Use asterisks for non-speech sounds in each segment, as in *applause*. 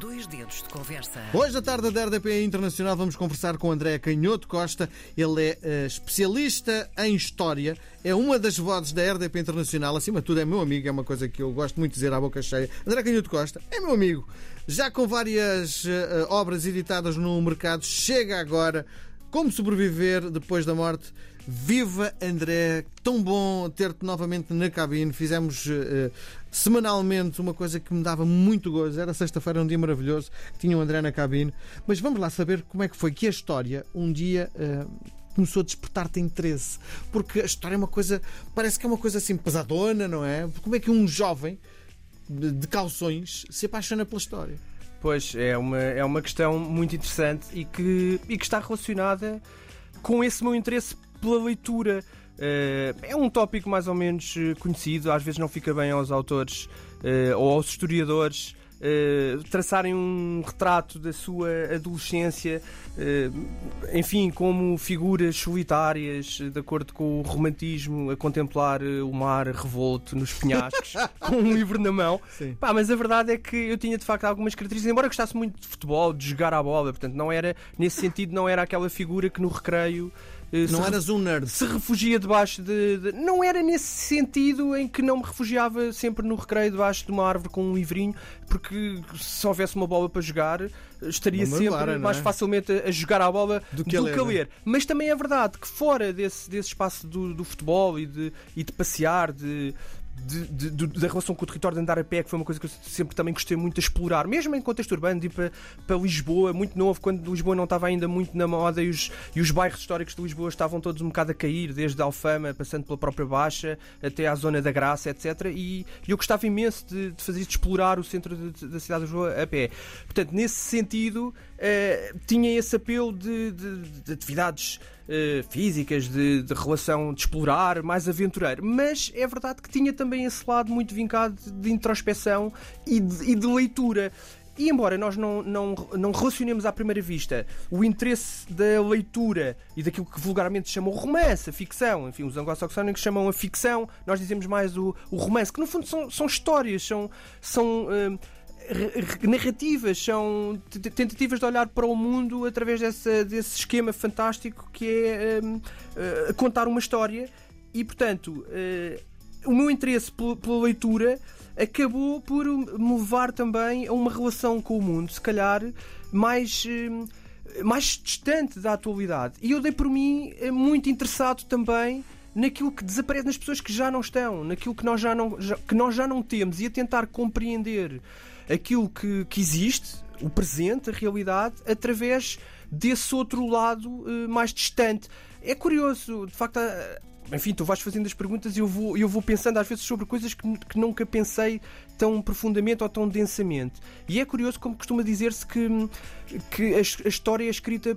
Dois dedos de conversa. Hoje, à tarde da RDP Internacional, vamos conversar com André Canhoto Costa. Ele é uh, especialista em História, é uma das vozes da RDP Internacional. Acima de tudo, é meu amigo, é uma coisa que eu gosto muito de dizer à boca cheia. André Canhoto Costa é meu amigo. Já com várias uh, obras editadas no mercado, chega agora como sobreviver depois da morte Viva André, tão bom ter-te novamente na cabine. Fizemos uh, semanalmente uma coisa que me dava muito gozo. Era sexta-feira, um dia maravilhoso, tinha o André na cabine. Mas vamos lá saber como é que foi que a história um dia. Uh, começou a despertar-te interesse. Porque a história é uma coisa, parece que é uma coisa assim pesadona, não é? Como é que um jovem de calções se apaixona pela história? Pois, é uma, é uma questão muito interessante e que, e que está relacionada com esse meu interesse pela leitura. Uh, é um tópico mais ou menos eh, conhecido, às vezes não fica bem aos autores uh, ou aos historiadores uh, traçarem um retrato da sua adolescência, enfim, como figuras solitárias, de acordo com o romantismo, a contemplar o mar revolto nos penhascos, *laughs* com um livro na mão. Pá, mas a verdade é que eu tinha de facto algumas características, embora gostasse muito de futebol, de jogar à bola, portanto, não era, nesse sentido, não era aquela figura que no recreio. Eh, não eras um nerd. Se refugia debaixo de, de, Não era nesse sentido em que não me refugiava sempre no recreio debaixo de uma árvore com um livrinho, porque se houvesse uma bola para jogar, estaria sempre é? mais facilmente a, jogar à bola do que, do a, ler, que a ler. É? Mas também é verdade que fora desse, desse espaço do, do futebol e de, e de passear, de, de, de, da relação com o território de andar a pé, que foi uma coisa que eu sempre também gostei muito de explorar, mesmo em contexto urbano, de ir para, para Lisboa, muito novo, quando Lisboa não estava ainda muito na moda e os, e os bairros históricos de Lisboa estavam todos um bocado a cair, desde a Alfama, passando pela própria Baixa, até à Zona da Graça, etc. E, e eu gostava imenso de, de fazer isso, de explorar o centro de, da cidade de Lisboa a pé. Portanto, nesse sentido, eh, tinha esse apelo de, de atividades uh, físicas, de, de, relação de explorar, mais aventureiro. Mas é verdade que tinha também esse lado muito vincado de introspeção e de, e de leitura. E embora nós não, não, não relacionemos à primeira vista o interesse da leitura e daquilo que vulgarmente chamam romance, a ficção, enfim, os anglo-saxónicos chamam a ficção, nós dizemos mais o, o romance, que no fundo são, são histórias, são, são uh, narrativas, são tentativas de olhar para o mundo através dessa, desse esquema fantástico que é um, uh, eh, contar uma história e, portanto, uh, o meu interesse pela leitura acabou por me levar também a uma relação com o mundo, se calhar mais. Uh, mais distante da atualidade. E eu dei por mim muito interessado também naquilo que desaparece nas pessoas que já não estão, naquilo que nós já não, já, que nós já não temos e a tentar compreender aquilo que, que existe, o presente, a realidade, através desse outro lado uh, mais distante. É curioso, de facto, enfim, tu vais fazendo as perguntas e eu vou, eu vou pensando às vezes sobre coisas que, que nunca pensei tão profundamente ou tão densamente. E é curioso como costuma dizer-se que, que a, a, história é escrita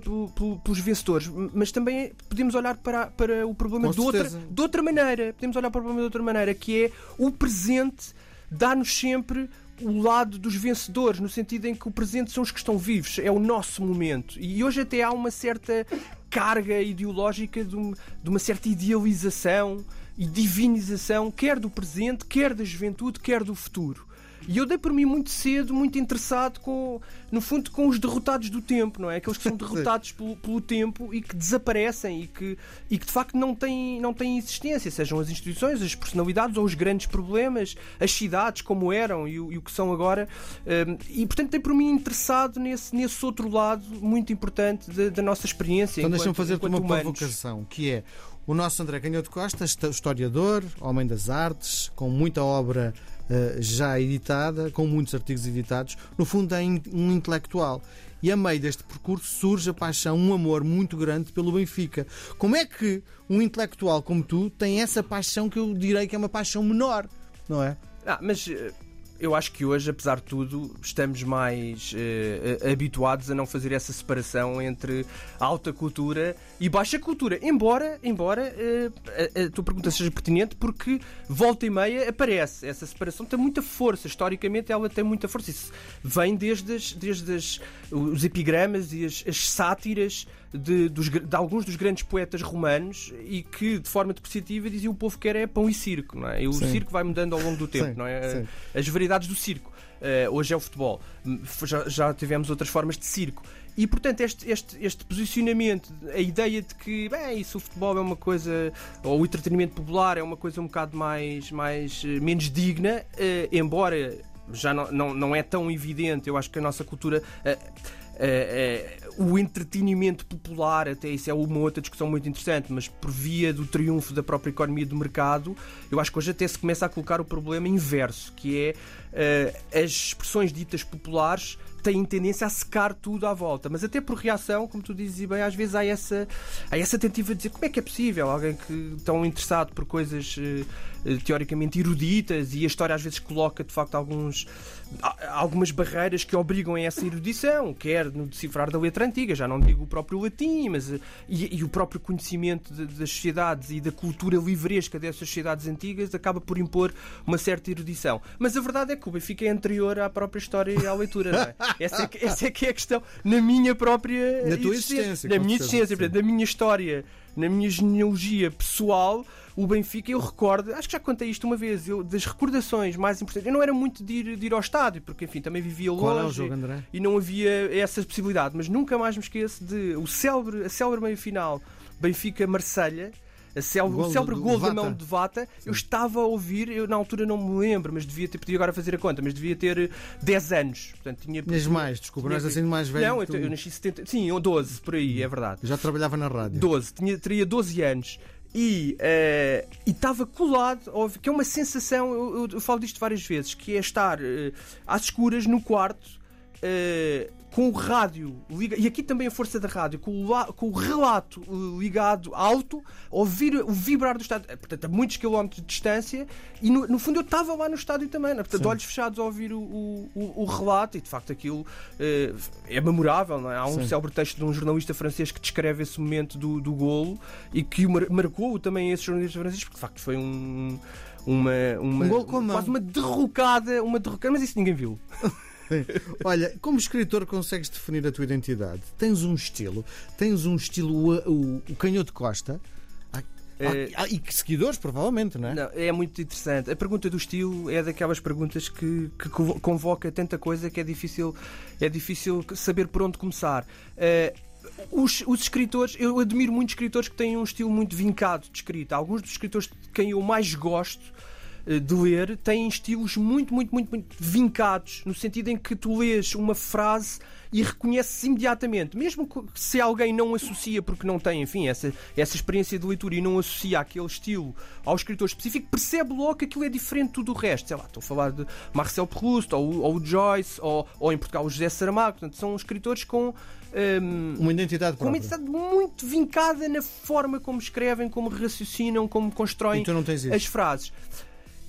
pelos vencedores, mas também podemos olhar para, para o problema de outra, de outra maneira. Podemos olhar para o problema de outra maneira, que é o presente dá-nos sempre o lado dos vencedores, no sentido em que o presente são os que estão vivos, é o nosso momento. E hoje até há uma certa carga ideológica de, um, de uma certa idealização e divinização, quer do presente, quer da juventude, quer do futuro. E eu dei por mim muito cedo, muito interessado com, no fundo, com os derrotados do tempo, não é? Aqueles que são *laughs* derrotados pelo, pelo, tempo e que desaparecem e que, e que de facto não têm, não têm existência, sejam as instituições, as personalidades ou os grandes problemas, as cidades como eram e, e o que são agora. Um, e portanto dei por mim interessado nesse, nesse outro lado muito importante da, da nossa experiência. Então deixa-me fazer-te uma humanos. provocação, que é o nosso André Canhoto Costa, historiador, homem das artes, com muita obra já editada, com muitos artigos editados, no fundo é um intelectual. E a meio deste percurso surge a paixão, um amor muito grande pelo Benfica. Como é que um intelectual como tu tem essa paixão que eu direi que é uma paixão menor, não é? Ah, mas eh, eu acho que hoje, apesar de tudo, estamos mais uh, habituados a não fazer essa separação entre alta cultura e baixa cultura. Embora, embora uh, a, a tua pergunta seja pertinente, porque volta e meia aparece. Essa separação tem muita força. Historicamente, ela tem muita força. Isso vem desde, as, desde as, os epigramas e as, as sátiras de, dos, de, alguns dos grandes poetas romanos e que, de forma depreciativa, diziam o povo quer é pão e circo. Não é? E o Sim. circo vai mudando ao longo do tempo. Sim, não é? As variedades do circo. Uh, hoje é o futebol. Já, já tivemos outras formas de circo. E portanto, este, este, este posicionamento, a ideia de que bem, isso o futebol é uma coisa, ou o entretenimento popular é uma coisa um bocado mais, mais menos digna, uh, embora já não, não, não é tão evidente, eu acho que a nossa cultura. Uh, o entretenimento popular, até isso é uma outra discussão muito interessante, mas por via do triunfo da própria economia do mercado, eu acho que hoje até se começa a colocar o problema inverso, que é uh, as expressões ditas populares têm tendência a secar tudo à volta. Mas até por reação, como tu dizes bem, às vezes há essa, há essa tentativa de dizer como é que é possível alguém que tão interessado por coisas uh, teoricamente eruditas e a história às vezes coloca de facto alguns algumas barreiras que obrigam a essa erudição, quer no decifrar da letra antiga, já não digo o próprio latim, mas e, e o próprio conhecimento de, das sociedades e da cultura livresca dessas sociedades antigas acaba por impor uma certa erudição. Mas a verdade é que o Benfica é anterior à própria história e à leitura, não é? *laughs* Essa é que, essa é, que é a questão na minha própria na tua existência, na minha existência, portanto, na minha história, na minha genealogia pessoal, o Benfica, eu recordo, acho que já contei isto uma vez, eu, das recordações mais importantes. Eu não era muito de ir, de ir ao estádio, porque enfim, também vivia longe Qual é o jogo, André? e não havia essa possibilidade, mas nunca mais me esqueço de o célebre, a célebre meio final Benfica-Marselha a célebre, o célebre gol da mão de Vata, eu estava a ouvir, eu na altura não me lembro, mas devia ter, podia agora fazer a conta, mas devia ter 10 anos. Portanto, tinha, Tinhas mais, desculpa, não és assim mais velho. Não, eu, eu nasci 70, sim, 12, por aí, é verdade. Eu já trabalhava na rádio. 12, tinha, teria 12 anos. E estava colado, óbvio, que é uma sensação, eu, eu, eu, falo disto várias vezes, que é estar uh, às escuras no quarto. Uh, com o rádio ligado, e aqui também a força da rádio, com o, com o relato eh, ligado alto, ouvir o vibrar do estádio, portanto, a muitos quilómetros de distância, e no, no fundo eu estava lá no estádio também, né? portanto, olhos fechados a ouvir o, o, o, relato, e de facto aquilo é, é memorável. Não é? Há um Sim. célebre texto de um jornalista francês que descreve esse momento do, do golo e que marcou também esse jornalista francês, porque de facto foi um. Uma, uma, um quase uma derrocada, uma derrocada, mas isso ninguém viu. *laughs* Olha, como escritor consegues definir a tua identidade? Tens um estilo, tens um estilo o, o Canhoto Costa. É... Ah, e seguidores, provavelmente, não é? Não, é muito interessante. A pergunta do estilo é daquelas perguntas que, que convoca tanta coisa que é difícil, é difícil saber por onde começar. Uh, os, os, escritores, eu admiro muitos escritores que têm um estilo muito vincado de escrita. Alguns dos escritores de quem eu mais gosto de ler têm estilos muito, muito, muito, muito vincados, no sentido em que tu lês uma frase e reconheces imediatamente, mesmo se alguém não associa, porque não tem, enfim, essa, essa experiência de leitura e não associa aquele estilo ao escritor específico, percebe logo que aquilo é diferente de tudo o resto. Sei lá, estou a falar de Marcel Proust, ou, ou Joyce, ou, ou em Portugal o José Saramago. Portanto, são escritores com um, uma identidade própria. uma identidade muito vincada na forma como escrevem, como raciocinam, como constroem as frases.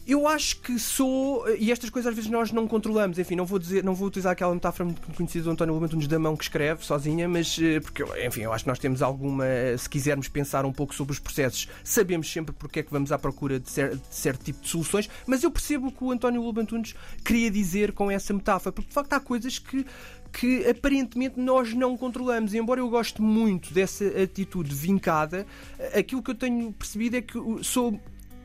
Eu acho que sou. E estas coisas às vezes nós não controlamos. Enfim, não vou dizer, não vou utilizar aquela metáfora muito conhecida do António Lumentunes da mão que escreve sozinha, mas eh, porque, enfim, eu acho que nós temos alguma. Se quisermos pensar um pouco sobre os processos, sabemos sempre porque é que vamos à procura de, cer de certo tipo de soluções, mas eu percebo o que o António Lumentunes queria dizer com essa metáfora, porque de facto há coisas que que aparentemente nós não controlamos. E embora eu goste muito dessa atitude vincada, aquilo que eu tenho percebido é que sou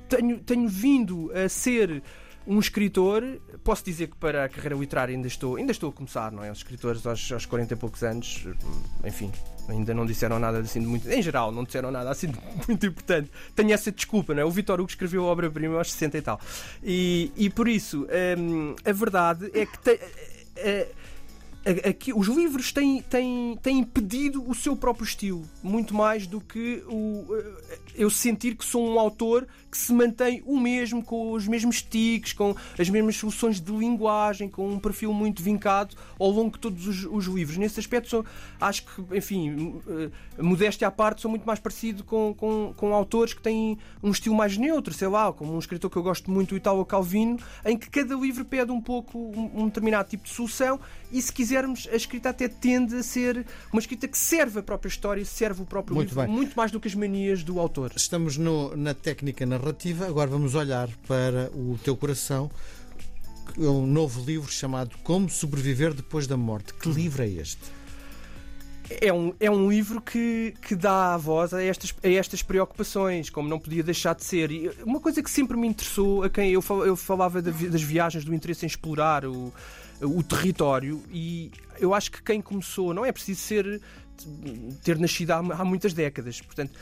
tenho, tenho vindo a ser um escritor, posso dizer que para a carreira literária ainda estou, ainda estou a começar, não é? Os escritores aos, aos 40 e poucos anos, enfim, ainda não disseram nada assim de muito. Em geral, não disseram nada assim de *laughs* muito importante. Tenho essa desculpa, não é? O Vitor Hugo escreveu a obra-prima aos 60 e tal. E, e por isso, hum, a verdade é que. Te, uh, aqui, os livros têm, têm, têm impedido o seu próprio estilo, muito mais do que o, eh, eu sentir que sou um autor que se mantém o mesmo, com os mesmos tiques, com as mesmas soluções de linguagem, com um perfil muito vincado ao longo de todos os, os livros. Nesse aspecto, sou, acho que, enfim, eh, modéstia à parte, sou muito mais parecido com, com, com autores que têm um estilo mais neutro, sei lá, como um escritor que eu gosto muito, o Italo Calvino, em que cada livro pede um pouco um, um determinado tipo de solução e, se quisermos, a escrita até tende a ser uma escrita que serve a própria história, serve o próprio muito livro, bem. muito mais do que as manias do autor. Estamos no, na técnica narrativa, agora vamos olhar para o teu coração. Um novo livro chamado Como Sobreviver Depois da Morte. Que livro é este? É um, é um livro que, que dá voz a estas, a estas preocupações, como não podia deixar de ser. E uma coisa que sempre me interessou, a quem eu, eu falava das viagens, do interesse em explorar o, o território, e eu acho que quem começou, não é preciso ser ter nascido há, há muitas décadas, portanto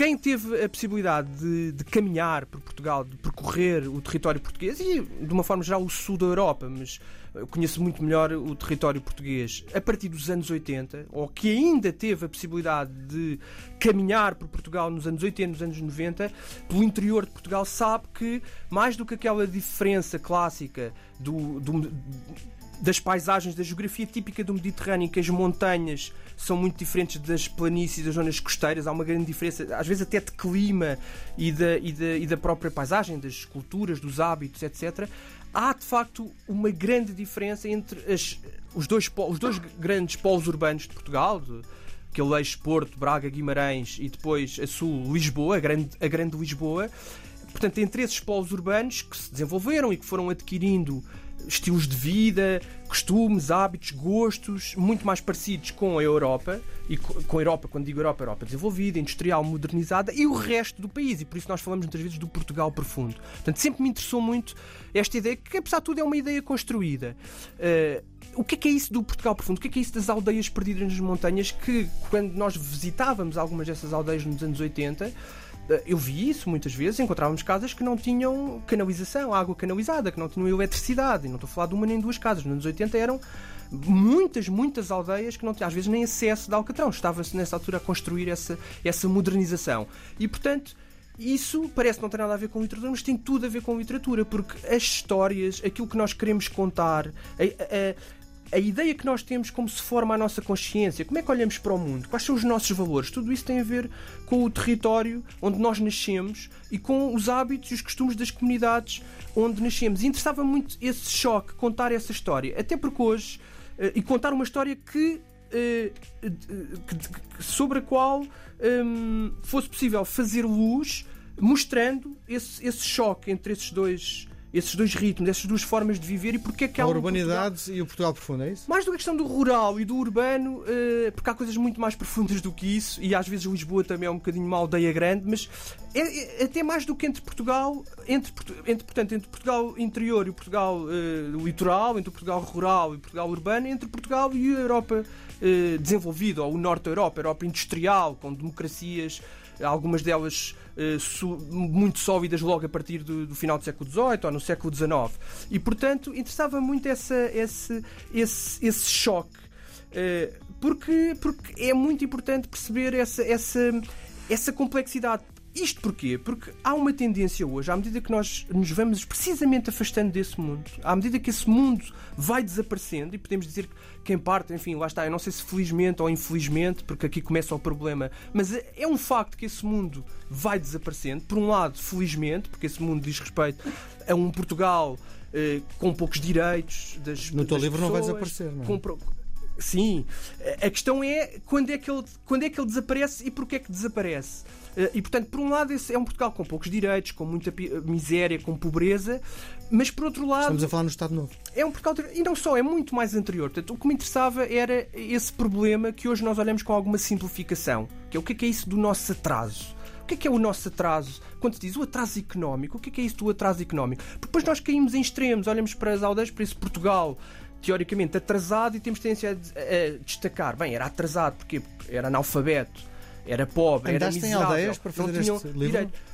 quem teve a possibilidade de, de, caminhar por Portugal, de percorrer o território português e, de uma forma geral, o sul da Europa, mas conheço muito melhor o território português a partir dos anos 80, ou que ainda teve a possibilidade de caminhar por Portugal nos anos 80, nos anos 90, pelo interior de Portugal, sabe que mais do que aquela diferença clássica do, do das paisagens, da geografia típica do Mediterrâneo, em que as montanhas são muito diferentes das planícies, das zonas costeiras, há uma grande diferença, às vezes até de clima e da, e da, e da própria paisagem, das culturas, dos hábitos, etc. Há de facto uma grande diferença entre as, os, dois, os dois grandes polos urbanos de Portugal. De, aquele eixo Porto, Braga, Guimarães e depois a sul Lisboa, a grande, a grande Lisboa. Portanto, entre esses polos urbanos que se desenvolveram e que foram adquirindo estilos de vida, costumes, hábitos, gostos muito mais parecidos com a Europa, e com a Europa, quando digo Europa, Europa desenvolvida, industrial, modernizada, e o resto do país. E por isso nós falamos muitas vezes do Portugal profundo. Portanto, sempre me interessou muito esta ideia, que apesar de tudo é uma ideia construída. Uh, o que é, que é isso do Portugal profundo? O que é, que é isso das aldeias perdidas nas montanhas? Que quando nós visitávamos algumas dessas aldeias nos anos 80, eu vi isso muitas vezes, encontrávamos casas que não tinham canalização, água canalizada, que não tinham eletricidade. E não estou a falar de uma nem duas casas. Nos anos 80 eram muitas, muitas aldeias que não tinham, às vezes, nem acesso de Alcatrão. Estava-se nessa altura a construir essa, essa modernização. E, portanto, isso parece não ter nada a ver com literatura, mas tem tudo a ver com literatura, porque as histórias, aquilo que nós queremos contar, a, a, a ideia que nós temos como se forma a nossa consciência, como é que olhamos para o mundo, quais são os nossos valores, tudo isso tem a ver com o território onde nós nascemos e com os hábitos e os costumes das comunidades onde nascemos. E interessava muito esse choque, contar essa história, até porque hoje, eh, e contar uma história que eh, sobre a qual um, fosse possível fazer luz, mostrando esse, esse choque entre esses dois esses dois ritmos, essas duas formas de viver e porque é que há a urbanidade Portugal... e o Portugal profundo, é isso? Mais do que a questão do rural e do urbano, uh, porque há coisas muito mais profundas do que isso e às vezes Lisboa também é um bocadinho uma aldeia grande, mas é, é até mais do que entre Portugal, entre, entre, portanto, entre Portugal interior e Portugal uh, litoral, entre Portugal rural e Portugal urbano, entre Portugal e a Europa uh, desenvolvida, ou o Norte da Europa, a Europa industrial, com democracias algumas delas uh, muito sólidas logo a partir do, do, final do século XVIII ou no século XIX. E, portanto, interessava muito essa, esse, esse, esse choque. Uh, porque, porque é muito importante perceber essa, essa, essa complexidade isto porquê? Porque há uma tendência hoje, à medida que nós nos vamos precisamente afastando desse mundo, à medida que esse mundo vai desaparecendo, e podemos dizer que em parte, enfim, lá está, eu não sei se felizmente ou infelizmente, porque aqui começa o problema, mas é um facto que esse mundo vai desaparecendo. Por um lado, felizmente, porque esse mundo diz respeito a um Portugal eh, com poucos direitos das No teu livro pessoas, não vai desaparecer, não é? Sim, a questão é quando é, que ele, quando é que ele desaparece e porquê é que desaparece. Eh, e, portanto, por um lado, esse é um Portugal com poucos direitos, com muita miséria, com pobreza, mas por outro lado. Estamos a falar no Estado Novo. É um Portugal. E não só, é muito mais anterior. Portanto, o que me interessava era esse problema que hoje nós olhamos com alguma simplificação, que é o que é, que é isso do nosso atraso. O que é que é o nosso atraso? Quando se diz o atraso económico, o que é que é isso do atraso económico? Porque depois nós caímos em extremos, olhamos para as aldeias, para esse Portugal teoricamente atrasado e temos tendência a, a destacar. Bem, era atrasado porque era analfabeto, era pobre, Andaste era miserável. em aldeias para fazer este livro? Direito.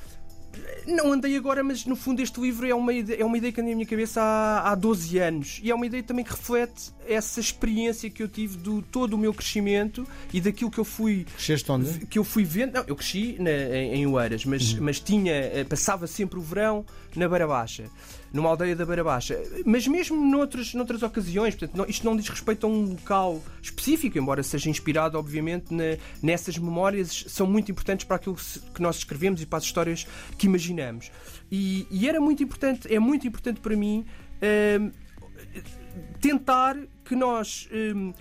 Não andei agora, mas no fundo este livro é uma ideia, é uma ideia que anda na minha cabeça há, há 12 anos e é uma ideia também que reflete essa experiência que eu tive do todo o meu crescimento e daquilo que eu fui Cresceste onde? que eu fui vendo. Não, eu cresci na, em, em Oeiras, mas, uhum. mas tinha eh, passava sempre o verão na Beira Baixa, numa aldeia da Beira Baixa. Mas mesmo noutras, noutras ocasiões, portanto, não, isto não diz respeito a um local específico, embora seja inspirado, obviamente, na, nessas memórias, são muito importantes para aquilo que nós escrevemos e para as histórias que imaginamos. E, e era muito importante, é muito importante para mim. Uh, tentar que nós hum,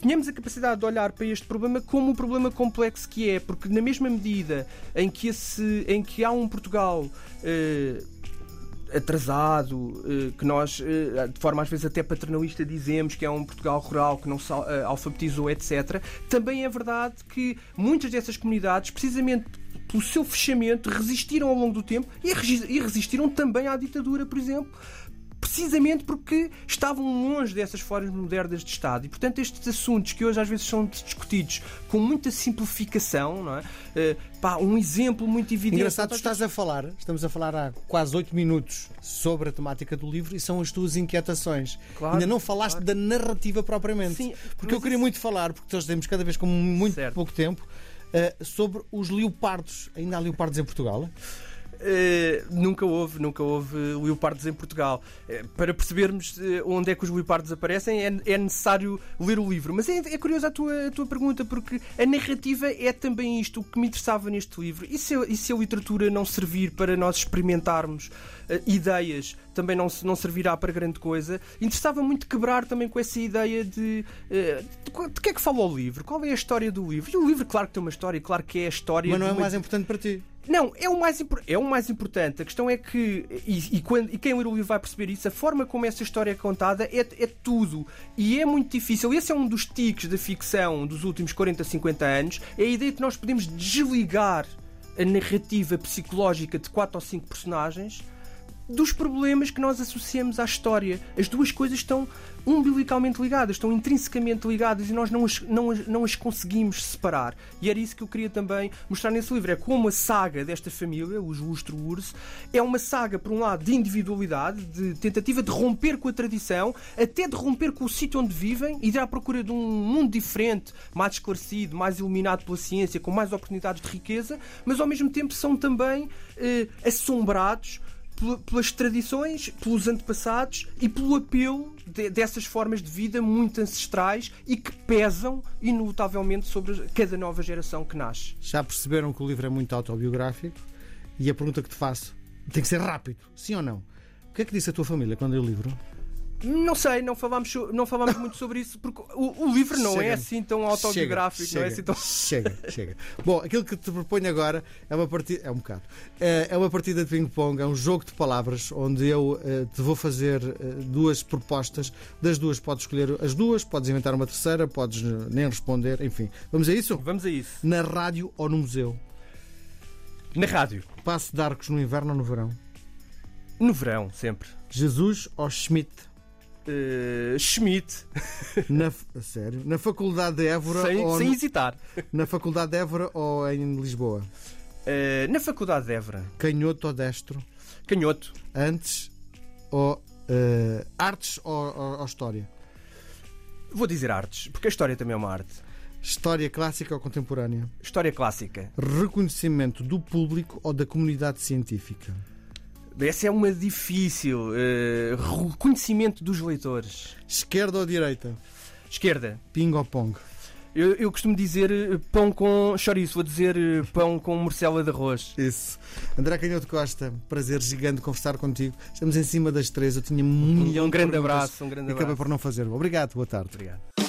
tenhamos a capacidade de olhar para este problema como um problema complexo que é, porque na mesma medida em que, esse, em que há um Portugal uh, atrasado, que nós, de forma às vezes até paternalista, dizemos que é um Portugal rural que não se alfabetizou, etc. Também é verdade que muitas dessas comunidades, precisamente pelo seu fechamento, resistiram ao longo do tempo e resistiram também à ditadura, por exemplo precisamente porque estavam longe dessas formas modernas de Estado. E, portanto, estes assuntos que hoje às vezes são discutidos com muita simplificação, não é? Uh, pá, um exemplo muito evidente. Engraçado, tu estás a falar, estamos a falar há quase oito minutos sobre a temática do livro e são as tuas inquietações. Claro, Ainda não falaste claro. da narrativa propriamente. Sim, porque eu queria isso... muito falar, porque nós temos cada vez com muito certo. pouco tempo, uh, sobre os leopardos. Ainda há leopardos em Portugal? Uh, nunca houve, nunca houve leopardos em Portugal. Uh, para percebermos uh, onde é que os leopardos aparecem, é, é necessário ler o livro. Mas é, é curiosa a tua, a tua pergunta, porque a narrativa é também isto, o que me interessava neste livro. E se, e se a literatura não servir para nós experimentarmos ideias, também não, não servirá para grande coisa? Interessava muito quebrar também com essa ideia de, de, de que é que fala o livro? Qual é a história do livro? E o livro, claro que tem uma história, claro que é a história. Mas não é o mais importante para ti. Não, é o mais, é o mais importante. A questão é que, e, e, quando, e quem ler o livro vai perceber isso, a forma como essa história é contada é, é tudo. E é muito difícil. Esse é um dos tiques da ficção dos últimos 40, 50 anos. É a ideia que nós podemos desligar a narrativa psicológica de quatro ou cinco personagens dos problemas que nós associamos à história. As duas coisas estão umbilicalmente ligadas, estão intrinsecamente ligadas e nós não as, não, as, não as conseguimos separar. E era isso que eu queria também mostrar nesse livro. É como a saga desta família, os Lustro Urso, é uma saga, por um lado, de individualidade, de tentativa de romper com a tradição, até de romper com o sítio onde vivem e de ir à procura de um mundo diferente, mais esclarecido, mais iluminado pela ciência, com mais oportunidades de riqueza, mas ao mesmo tempo são também eh, assombrados pelas tradições, pelos antepassados e pelo apelo de, dessas formas de vida muito ancestrais e que pesam inolutavelmente sobre cada nova geração que nasce. Já perceberam que o livro é muito autobiográfico e a pergunta que te faço tem que ser rápido, sim ou não? O que é que disse a tua família quando leu o livro? Não sei, não falámos, não falámos muito sobre isso, porque o, o livro não é chega. é assim tão autobiográfico, chega, não é assim tão. Chega, chega. Bom, aquilo que te proponho agora é uma partida. É um bocado. É, é uma partida de ping-pong, é um jogo de palavras onde eu uh, te vou fazer uh, duas propostas. Das duas podes escolher as duas, podes inventar uma terceira, podes nem responder, enfim. Vamos a isso? Vamos a isso. Na rádio ou no museu? Na rádio. Passo de arcos no inverno ou no verão? No verão, sempre. Jesus ou Schmidt? Uh, Schmidt. *laughs* Na, sério? Na Faculdade de Évora sem, ou sem no, hesitar. Na Faculdade de Évora ou em Lisboa? Uh, na Faculdade de Évora. Canhoto ou destro? Canhoto. Antes ou uh, artes ou, ou, ou história? Vou dizer artes, porque a história também é uma arte. História clássica ou contemporânea? História clássica. Reconhecimento do público ou da comunidade científica? Essa é uma difícil. Uh, reconhecimento dos leitores. Esquerda ou direita? Esquerda. Ping ou pong? Eu, eu, costumo dizer eh, pão com chouriço, vou dizer eh, pão com morcela de arroz. Isso. André Canhoto Costa, prazer gigante conversar contigo. Estamos em cima das três, eu tinha muito. E um grande abraço, um grande abraço. Acabei por não fazer. Obrigado, boa tarde. Obrigado.